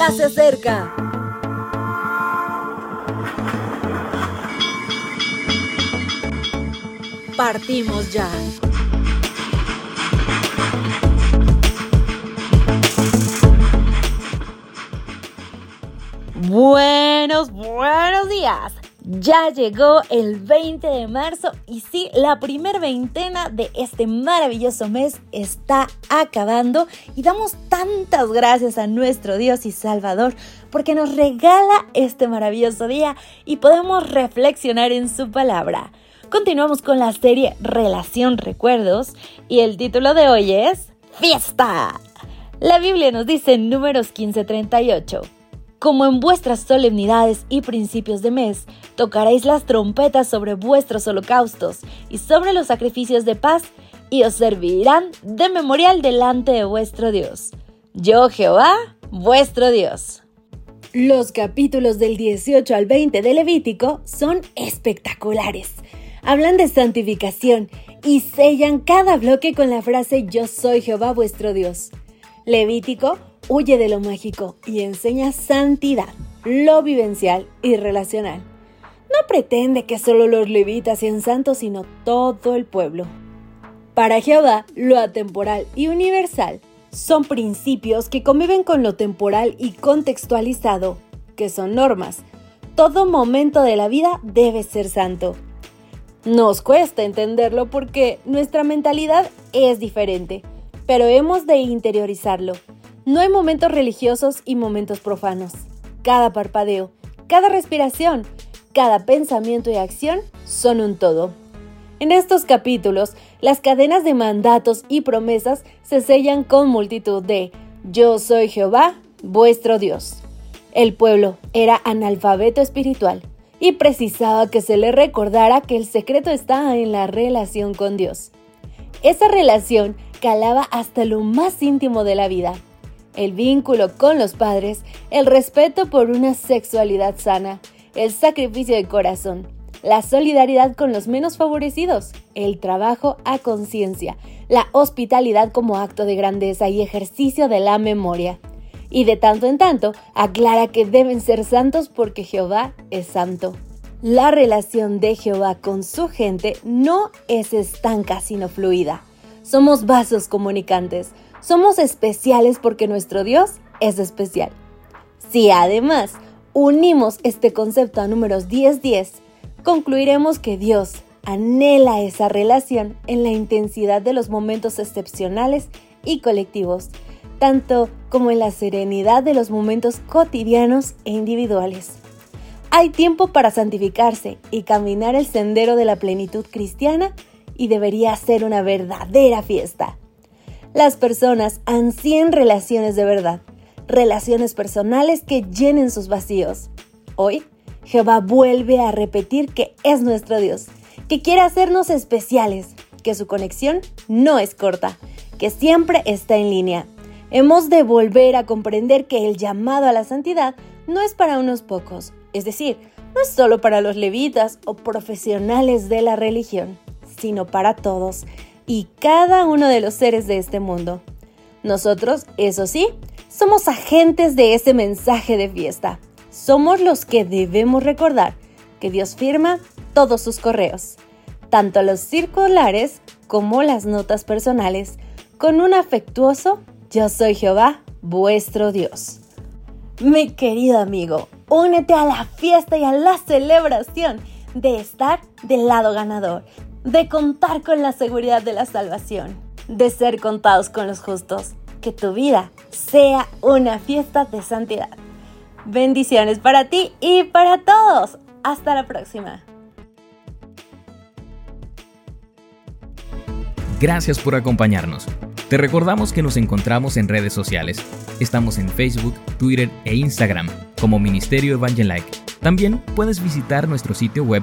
ya se acerca. Partimos ya. Buenos, buenos días. Ya llegó el 20 de marzo y sí, la primer veintena de este maravilloso mes está acabando y damos tantas gracias a nuestro Dios y Salvador porque nos regala este maravilloso día y podemos reflexionar en su palabra. Continuamos con la serie Relación Recuerdos y el título de hoy es Fiesta. La Biblia nos dice en números 1538 como en vuestras solemnidades y principios de mes, tocaréis las trompetas sobre vuestros holocaustos y sobre los sacrificios de paz, y os servirán de memorial delante de vuestro Dios. Yo Jehová, vuestro Dios. Los capítulos del 18 al 20 de Levítico son espectaculares. Hablan de santificación y sellan cada bloque con la frase Yo soy Jehová vuestro Dios. Levítico huye de lo mágico y enseña santidad, lo vivencial y relacional. No pretende que solo los levitas sean santos, sino todo el pueblo. Para Jehová, lo atemporal y universal son principios que conviven con lo temporal y contextualizado, que son normas. Todo momento de la vida debe ser santo. Nos cuesta entenderlo porque nuestra mentalidad es diferente, pero hemos de interiorizarlo no hay momentos religiosos y momentos profanos. Cada parpadeo, cada respiración, cada pensamiento y acción son un todo. En estos capítulos, las cadenas de mandatos y promesas se sellan con multitud de Yo soy Jehová, vuestro Dios. El pueblo era analfabeto espiritual y precisaba que se le recordara que el secreto está en la relación con Dios. Esa relación calaba hasta lo más íntimo de la vida el vínculo con los padres, el respeto por una sexualidad sana, el sacrificio de corazón, la solidaridad con los menos favorecidos, el trabajo a conciencia, la hospitalidad como acto de grandeza y ejercicio de la memoria. Y de tanto en tanto aclara que deben ser santos porque Jehová es santo. La relación de Jehová con su gente no es estanca sino fluida. Somos vasos comunicantes, somos especiales porque nuestro Dios es especial. Si además unimos este concepto a números 10-10, concluiremos que Dios anhela esa relación en la intensidad de los momentos excepcionales y colectivos, tanto como en la serenidad de los momentos cotidianos e individuales. Hay tiempo para santificarse y caminar el sendero de la plenitud cristiana y debería ser una verdadera fiesta. Las personas ansían relaciones de verdad, relaciones personales que llenen sus vacíos. Hoy, Jehová vuelve a repetir que es nuestro Dios, que quiere hacernos especiales, que su conexión no es corta, que siempre está en línea. Hemos de volver a comprender que el llamado a la santidad no es para unos pocos, es decir, no es solo para los levitas o profesionales de la religión, sino para todos y cada uno de los seres de este mundo. Nosotros, eso sí, somos agentes de ese mensaje de fiesta. Somos los que debemos recordar que Dios firma todos sus correos, tanto los circulares como las notas personales, con un afectuoso Yo soy Jehová, vuestro Dios. Mi querido amigo, únete a la fiesta y a la celebración de estar del lado ganador, de contar con la seguridad de la salvación, de ser contados con los justos. Que tu vida sea una fiesta de santidad. Bendiciones para ti y para todos. Hasta la próxima. Gracias por acompañarnos. Te recordamos que nos encontramos en redes sociales. Estamos en Facebook, Twitter e Instagram como Ministerio Evangelike. También puedes visitar nuestro sitio web